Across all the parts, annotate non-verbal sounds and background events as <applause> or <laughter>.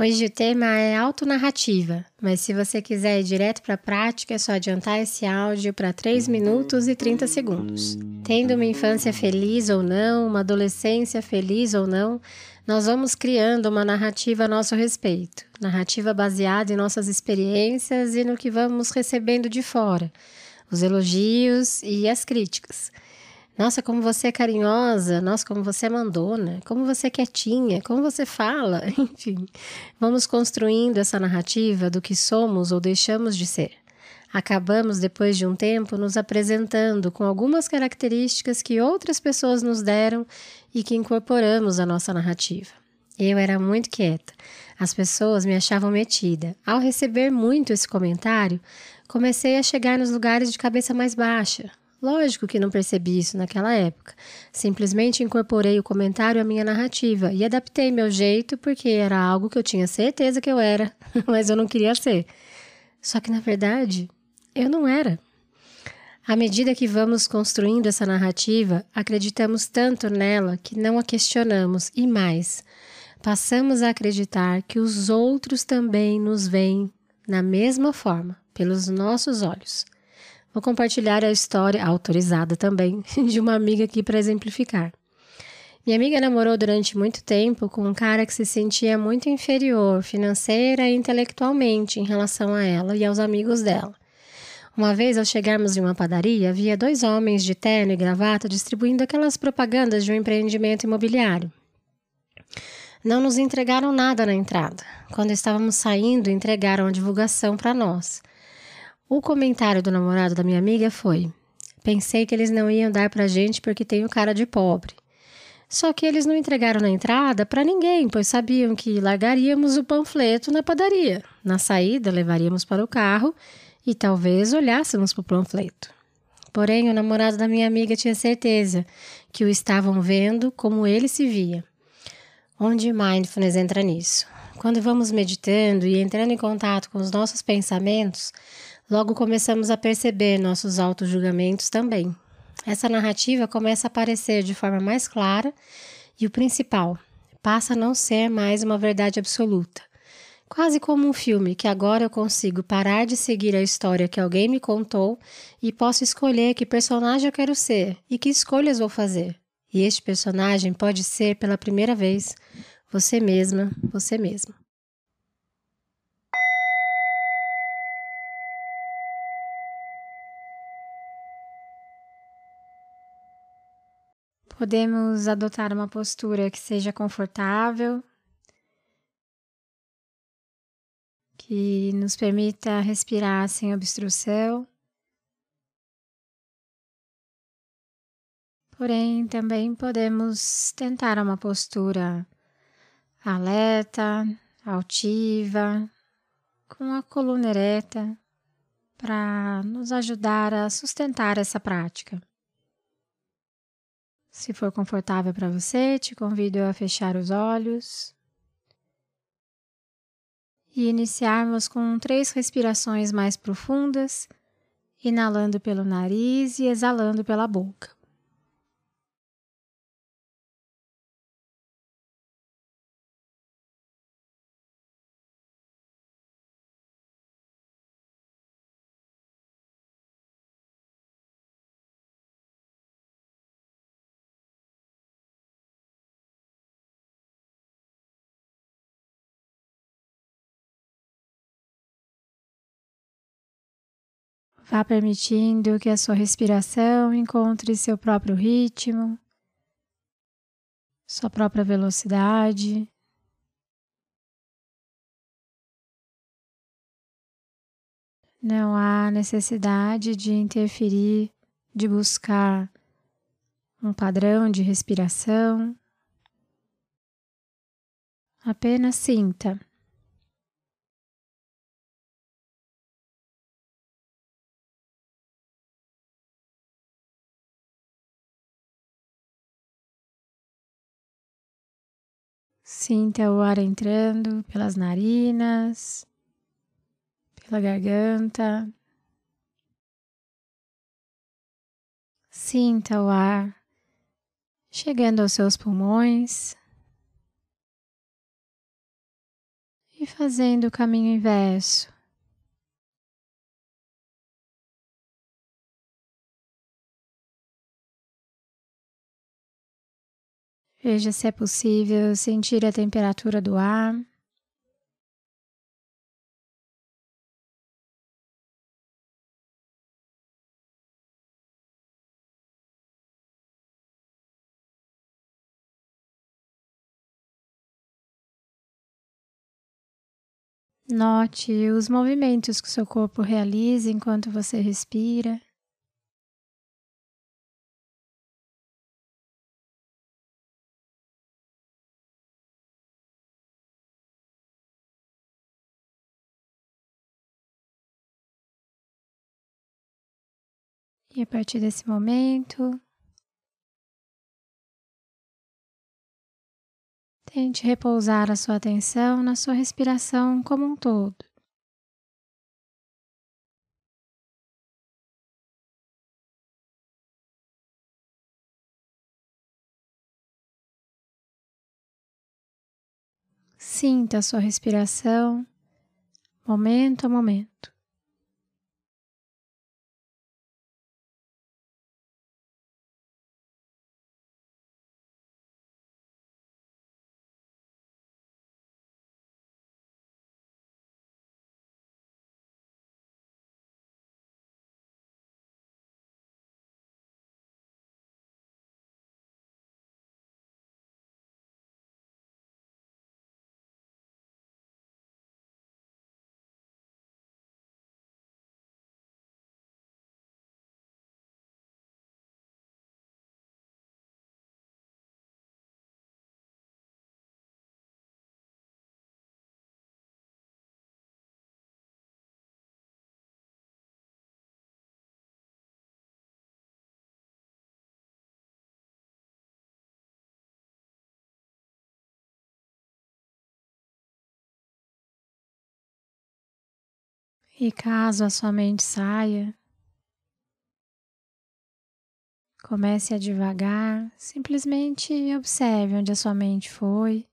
Hoje o tema é autonarrativa, mas se você quiser ir direto para a prática, é só adiantar esse áudio para 3 minutos e 30 segundos. Tendo uma infância feliz ou não, uma adolescência feliz ou não, nós vamos criando uma narrativa a nosso respeito, narrativa baseada em nossas experiências e no que vamos recebendo de fora, os elogios e as críticas. Nossa, como você é carinhosa, nossa, como você é mandona, como você é quietinha, como você fala, <laughs> enfim. Vamos construindo essa narrativa do que somos ou deixamos de ser. Acabamos, depois de um tempo, nos apresentando com algumas características que outras pessoas nos deram e que incorporamos à nossa narrativa. Eu era muito quieta. As pessoas me achavam metida. Ao receber muito esse comentário, comecei a chegar nos lugares de cabeça mais baixa, Lógico que não percebi isso naquela época. Simplesmente incorporei o comentário à minha narrativa e adaptei meu jeito porque era algo que eu tinha certeza que eu era, <laughs> mas eu não queria ser. Só que na verdade, eu não era. À medida que vamos construindo essa narrativa, acreditamos tanto nela que não a questionamos e mais, passamos a acreditar que os outros também nos veem na mesma forma, pelos nossos olhos. Vou compartilhar a história, autorizada também, <laughs> de uma amiga aqui para exemplificar. Minha amiga namorou durante muito tempo com um cara que se sentia muito inferior financeira e intelectualmente em relação a ela e aos amigos dela. Uma vez, ao chegarmos em uma padaria, havia dois homens de terno e gravata distribuindo aquelas propagandas de um empreendimento imobiliário. Não nos entregaram nada na entrada. Quando estávamos saindo, entregaram a divulgação para nós. O comentário do namorado da minha amiga foi: Pensei que eles não iam dar pra gente porque tenho cara de pobre. Só que eles não entregaram na entrada para ninguém, pois sabiam que largaríamos o panfleto na padaria. Na saída, levaríamos para o carro e talvez olhássemos para o panfleto. Porém, o namorado da minha amiga tinha certeza que o estavam vendo como ele se via. Onde mindfulness entra nisso? Quando vamos meditando e entrando em contato com os nossos pensamentos, Logo começamos a perceber nossos auto-julgamentos também. Essa narrativa começa a aparecer de forma mais clara e o principal, passa a não ser mais uma verdade absoluta. Quase como um filme que agora eu consigo parar de seguir a história que alguém me contou e posso escolher que personagem eu quero ser e que escolhas vou fazer. E este personagem pode ser, pela primeira vez, você mesma, você mesmo. Podemos adotar uma postura que seja confortável, que nos permita respirar sem obstrução. Porém, também podemos tentar uma postura alerta, altiva, com a coluna ereta, para nos ajudar a sustentar essa prática. Se for confortável para você, te convido a fechar os olhos e iniciarmos com três respirações mais profundas, inalando pelo nariz e exalando pela boca. Vá permitindo que a sua respiração encontre seu próprio ritmo, sua própria velocidade. Não há necessidade de interferir, de buscar um padrão de respiração. Apenas sinta. Sinta o ar entrando pelas narinas, pela garganta. Sinta o ar chegando aos seus pulmões e fazendo o caminho inverso. Veja se é possível sentir a temperatura do ar. Note os movimentos que seu corpo realiza enquanto você respira. E a partir desse momento, tente repousar a sua atenção na sua respiração como um todo. Sinta a sua respiração momento a momento. E caso a sua mente saia, comece a devagar, simplesmente observe onde a sua mente foi.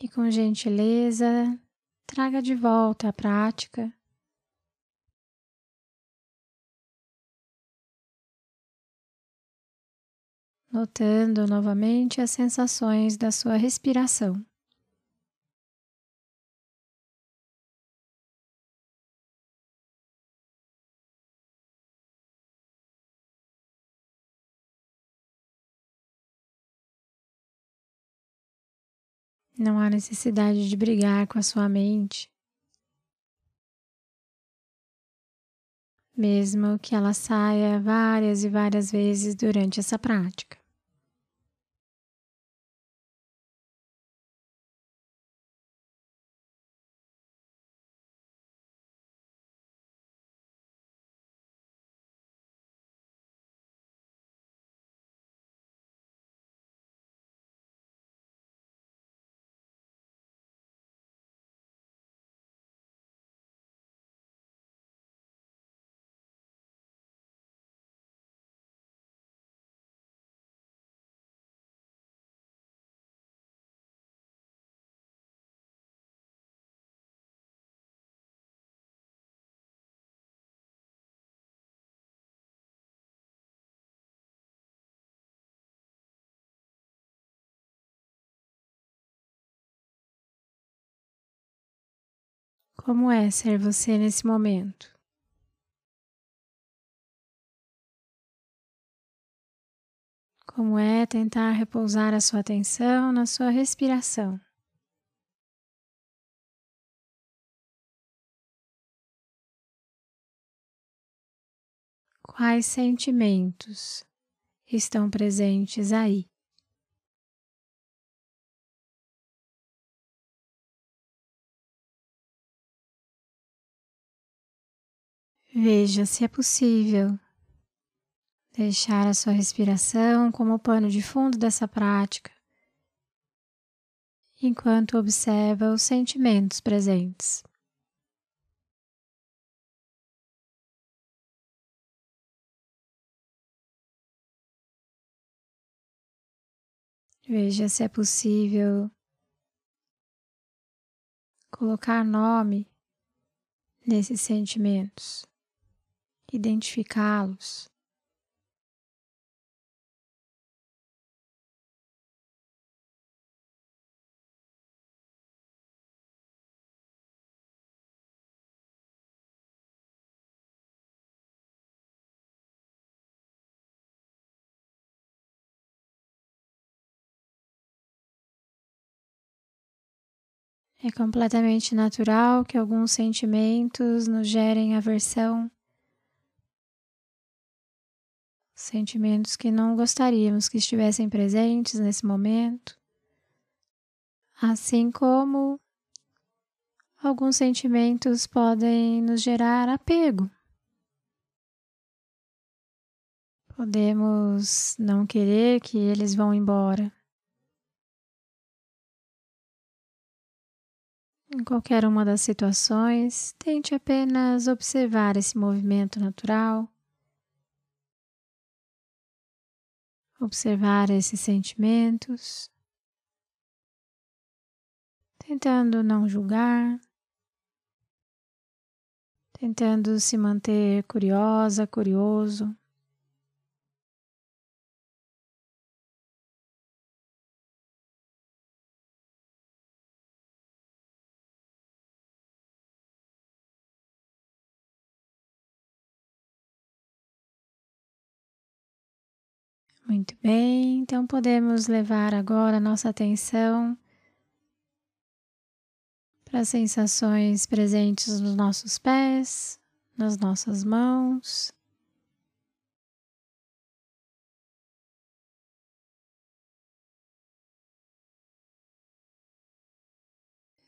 E com gentileza, traga de volta a prática. Notando novamente as sensações da sua respiração. Não há necessidade de brigar com a sua mente. Mesmo que ela saia várias e várias vezes durante essa prática. Como é ser você nesse momento? Como é tentar repousar a sua atenção na sua respiração? Quais sentimentos estão presentes aí? Veja se é possível Deixar a sua respiração como pano de fundo dessa prática, enquanto observa os sentimentos presentes. Veja se é possível colocar nome nesses sentimentos, identificá-los. É completamente natural que alguns sentimentos nos gerem aversão, sentimentos que não gostaríamos que estivessem presentes nesse momento, assim como alguns sentimentos podem nos gerar apego. Podemos não querer que eles vão embora. Em qualquer uma das situações, tente apenas observar esse movimento natural, observar esses sentimentos, tentando não julgar, tentando se manter curiosa, curioso. Muito bem, então podemos levar agora nossa atenção para as sensações presentes nos nossos pés, nas nossas mãos.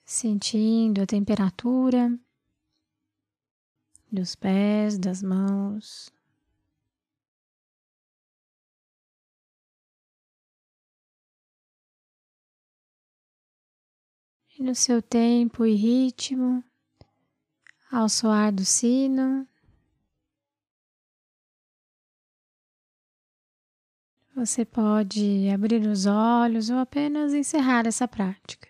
Sentindo a temperatura dos pés, das mãos. No seu tempo e ritmo, ao soar do sino, você pode abrir os olhos ou apenas encerrar essa prática.